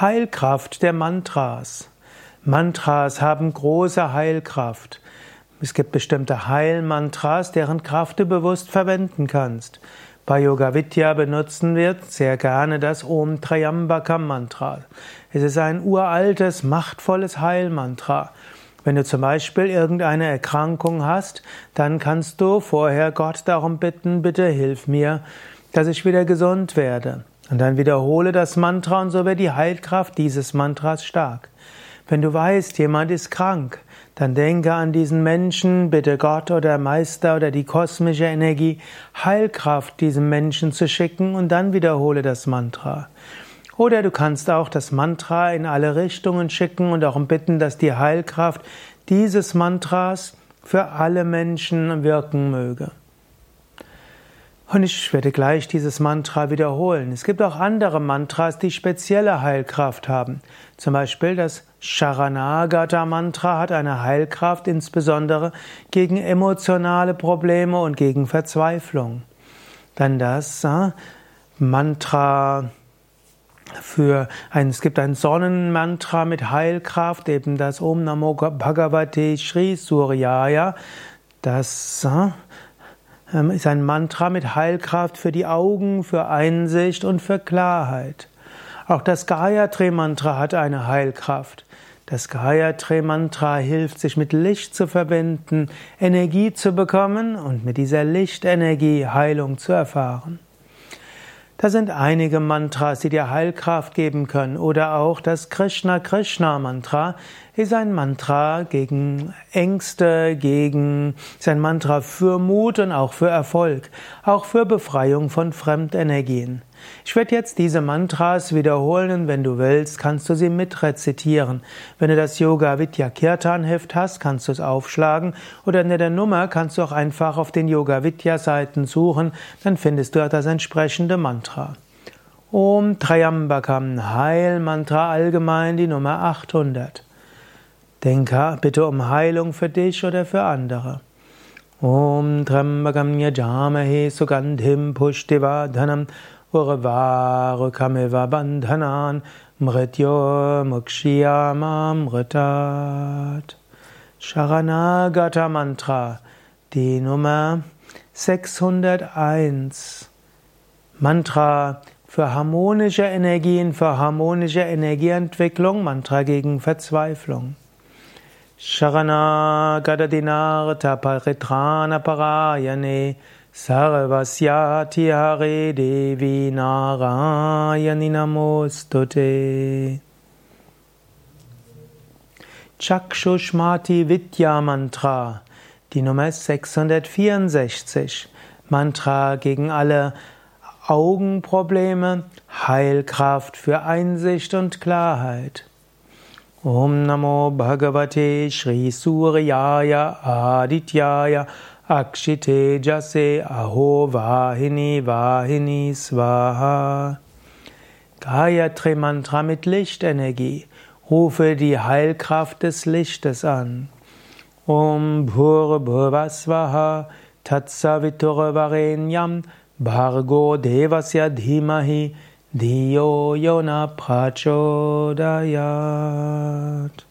Heilkraft der Mantras. Mantras haben große Heilkraft. Es gibt bestimmte Heilmantras, deren Kraft du bewusst verwenden kannst. Bei Yoga Vidya benutzen wir sehr gerne das Om Trayambaka Mantra. Es ist ein uraltes, machtvolles Heilmantra. Wenn du zum Beispiel irgendeine Erkrankung hast, dann kannst du vorher Gott darum bitten, bitte hilf mir, dass ich wieder gesund werde. Und dann wiederhole das Mantra und so wird die Heilkraft dieses Mantras stark. Wenn du weißt, jemand ist krank, dann denke an diesen Menschen, bitte Gott oder Meister oder die kosmische Energie, Heilkraft diesem Menschen zu schicken und dann wiederhole das Mantra. Oder du kannst auch das Mantra in alle Richtungen schicken und darum bitten, dass die Heilkraft dieses Mantras für alle Menschen wirken möge. Und ich werde gleich dieses Mantra wiederholen. Es gibt auch andere Mantras, die spezielle Heilkraft haben. Zum Beispiel das Sharanagata Mantra hat eine Heilkraft insbesondere gegen emotionale Probleme und gegen Verzweiflung. Dann das äh, Mantra für ein, es gibt ein Sonnenmantra mit Heilkraft, eben das Om Namo Bhagavate Sri Suryaya. Das äh, ist ein Mantra mit Heilkraft für die Augen, für Einsicht und für Klarheit. Auch das Gayatri-Mantra hat eine Heilkraft. Das Gayatri-Mantra hilft, sich mit Licht zu verbinden, Energie zu bekommen und mit dieser Lichtenergie Heilung zu erfahren. Da sind einige Mantras, die dir Heilkraft geben können. Oder auch das Krishna Krishna Mantra ist ein Mantra gegen Ängste, gegen, ist ein Mantra für Mut und auch für Erfolg. Auch für Befreiung von Fremdenergien. Ich werde jetzt diese Mantras wiederholen und wenn du willst, kannst du sie mitrezitieren. Wenn du das Yoga Vidya Kirtan Heft hast, kannst du es aufschlagen oder in der Nummer kannst du auch einfach auf den Yoga Vidya Seiten suchen, dann findest du das entsprechende Mantra. Om Trayambakam Heilmantra allgemein die Nummer 800. Denke bitte um Heilung für dich oder für andere. Om Trambakam Yajamahe Sugandhim Pushtivadhanam Urvarukamiva Bandhanan Mrityo Mukshiyamamritat. Sharanagata Mantra, die Nummer 601. Mantra für harmonische Energien, für harmonische Energieentwicklung, Mantra gegen Verzweiflung. Sharanagata Dinarta Paritrana Parayane Sarvasyati Hare Devi Narayani Namostute. Chakshushmati Vidya Mantra, die Nummer 664. Mantra gegen alle Augenprobleme, Heilkraft für Einsicht und Klarheit. Om Namo Bhagavate Sri Suryaya Adityaya Akshite Jase Aho Vahini Vahini Swaha. Gayatri Mantra mit Lichtenergie. Rufe die Heilkraft des Lichtes an. Om Bhur Bhuvasvaha Tatsavitur Varenyam Bhargo Devasya Dhimahi Diyo Yona Prachodayat.